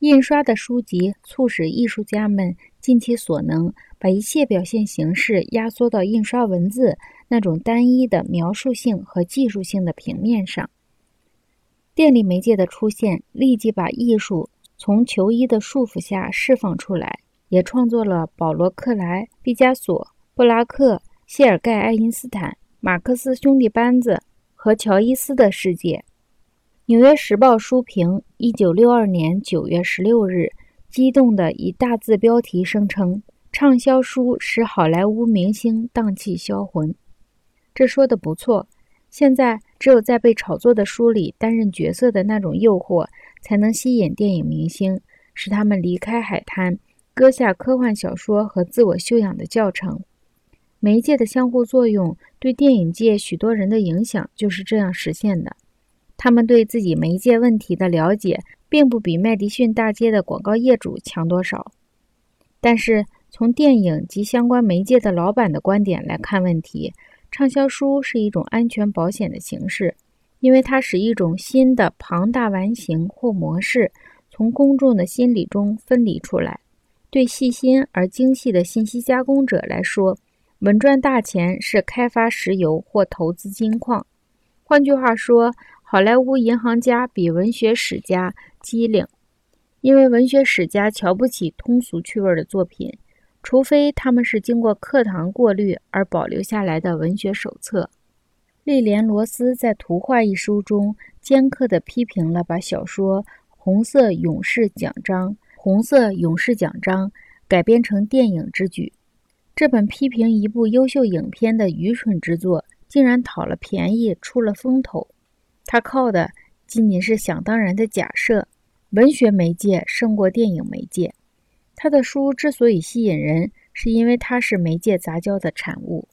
印刷的书籍促使艺术家们尽其所能，把一切表现形式压缩到印刷文字那种单一的描述性和技术性的平面上。电力媒介的出现，立即把艺术从球衣的束缚下释放出来，也创作了保罗·克莱、毕加索、布拉克、谢尔盖·爱因斯坦、马克思兄弟班子和乔伊斯的世界。《纽约时报》书评，一九六二年九月十六日，激动的以大字标题声称：“畅销书使好莱坞明星荡气销魂。”这说的不错。现在，只有在被炒作的书里担任角色的那种诱惑，才能吸引电影明星，使他们离开海滩，搁下科幻小说和自我修养的教程。媒介的相互作用对电影界许多人的影响就是这样实现的。他们对自己媒介问题的了解，并不比麦迪逊大街的广告业主强多少。但是，从电影及相关媒介的老板的观点来看问题，畅销书是一种安全保险的形式，因为它使一种新的庞大完形或模式从公众的心理中分离出来。对细心而精细的信息加工者来说，稳赚大钱是开发石油或投资金矿。换句话说，好莱坞银行家比文学史家机灵，因为文学史家瞧不起通俗趣味的作品，除非他们是经过课堂过滤而保留下来的文学手册。莉莲·罗斯在《图画》一书中尖刻地批评了把小说《红色勇士奖章》《红色勇士奖章》改编成电影之举。这本批评一部优秀影片的愚蠢之作，竟然讨了便宜，出了风头。他靠的仅仅是想当然的假设，文学媒介胜过电影媒介。他的书之所以吸引人，是因为它是媒介杂交的产物。